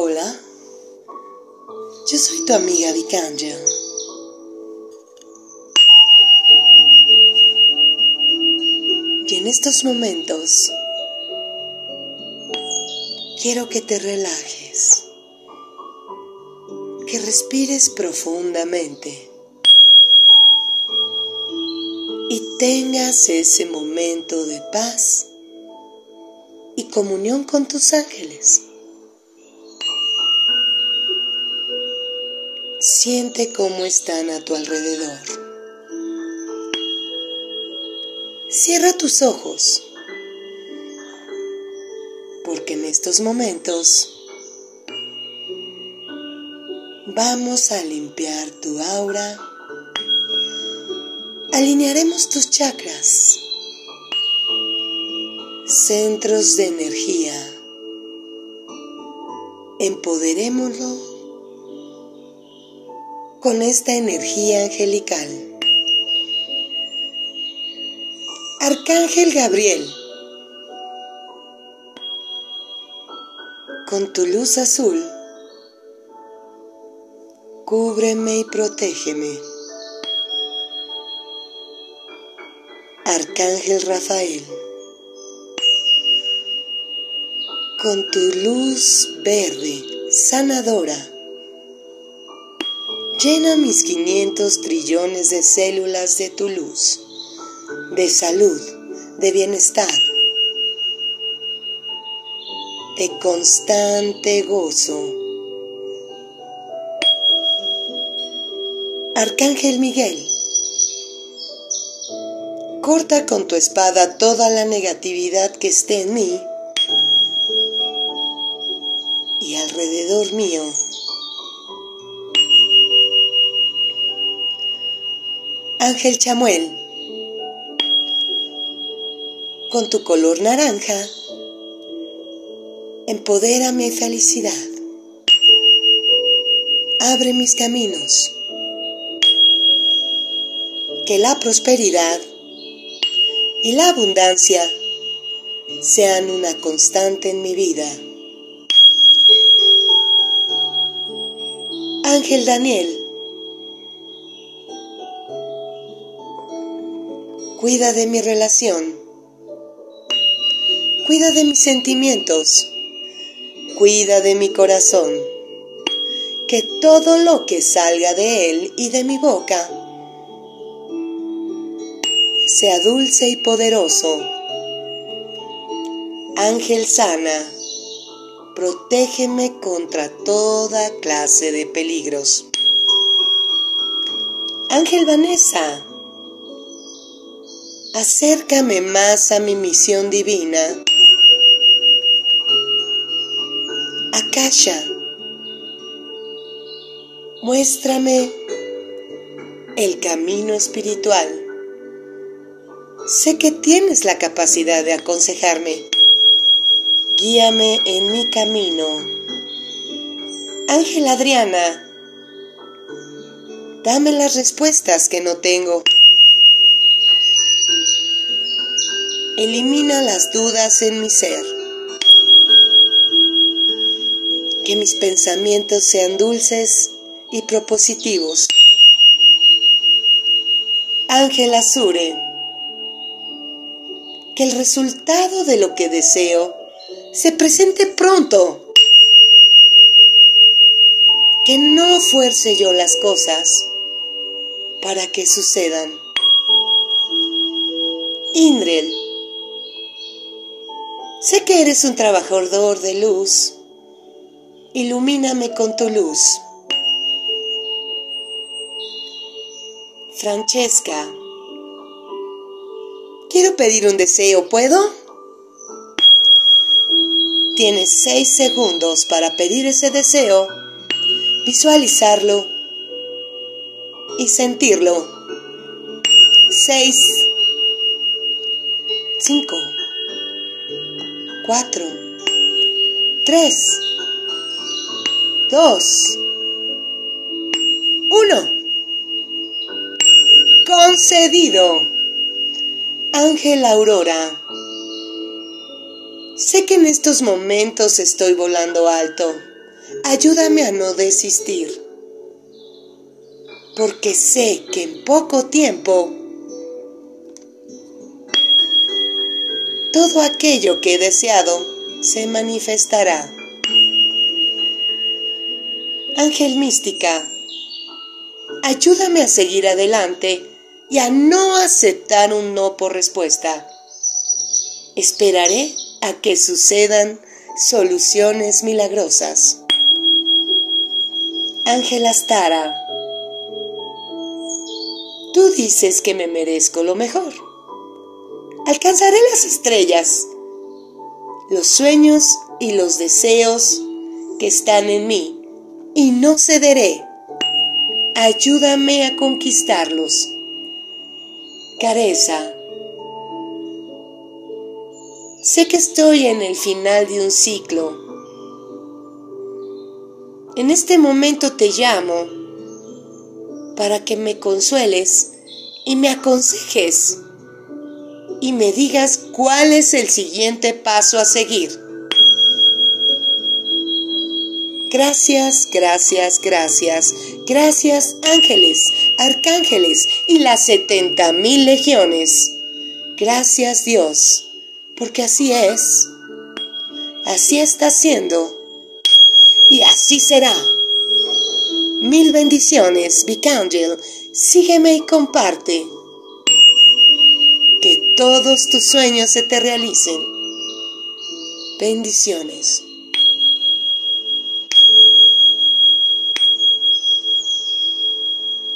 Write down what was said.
Hola, yo soy tu amiga Vikanja. Y en estos momentos quiero que te relajes, que respires profundamente y tengas ese momento de paz y comunión con tus ángeles. Siente cómo están a tu alrededor. Cierra tus ojos, porque en estos momentos vamos a limpiar tu aura, alinearemos tus chakras, centros de energía, empoderémoslo con esta energía angelical. Arcángel Gabriel, con tu luz azul, cúbreme y protégeme. Arcángel Rafael, con tu luz verde, sanadora, Llena mis 500 trillones de células de tu luz, de salud, de bienestar, de constante gozo. Arcángel Miguel, corta con tu espada toda la negatividad que esté en mí y alrededor mío Ángel Chamuel, con tu color naranja, empodera mi felicidad, abre mis caminos, que la prosperidad y la abundancia sean una constante en mi vida. Ángel Daniel, Cuida de mi relación. Cuida de mis sentimientos. Cuida de mi corazón. Que todo lo que salga de él y de mi boca sea dulce y poderoso. Ángel sana, protégeme contra toda clase de peligros. Ángel Vanessa, acércame más a mi misión divina. Akasha, muéstrame el camino espiritual. Sé que tienes la capacidad de aconsejarme. Guíame en mi camino. Ángel Adriana, dame las respuestas que no tengo. Elimina las dudas en mi ser. Que mis pensamientos sean dulces y propositivos. Ángel Azure. Que el resultado de lo que deseo se presente pronto. Que no fuerce yo las cosas para que sucedan. Indrel Sé que eres un trabajador de luz. Ilumíname con tu luz. Francesca, quiero pedir un deseo, ¿puedo? Tienes seis segundos para pedir ese deseo, visualizarlo y sentirlo. Seis, cinco, 4, 3, 2, 1. Concedido. Ángel Aurora. Sé que en estos momentos estoy volando alto. ayúdame a no desistir, porque sé que en poco tiempo todo aquello que he deseado se manifestará. Ángel mística, ayúdame a seguir adelante y a no aceptar un no por respuesta. Esperaré a que sucedan soluciones milagrosas. Ángel Astara, tú dices que me merezco lo mejor. Alcanzaré las estrellas, los sueños y los deseos que están en mí y no cederé. Ayúdame a conquistarlos. Careza. Sé que estoy en el final de un ciclo. En este momento te llamo para que me consueles y me aconsejes y me digas cuál es el siguiente paso a seguir. Gracias, gracias, gracias. Gracias ángeles, arcángeles y las setenta mil legiones. Gracias Dios, porque así es. Así está siendo. Y así será. Mil bendiciones, Vicangel. Sígueme y comparte. Todos tus sueños se te realicen. Bendiciones.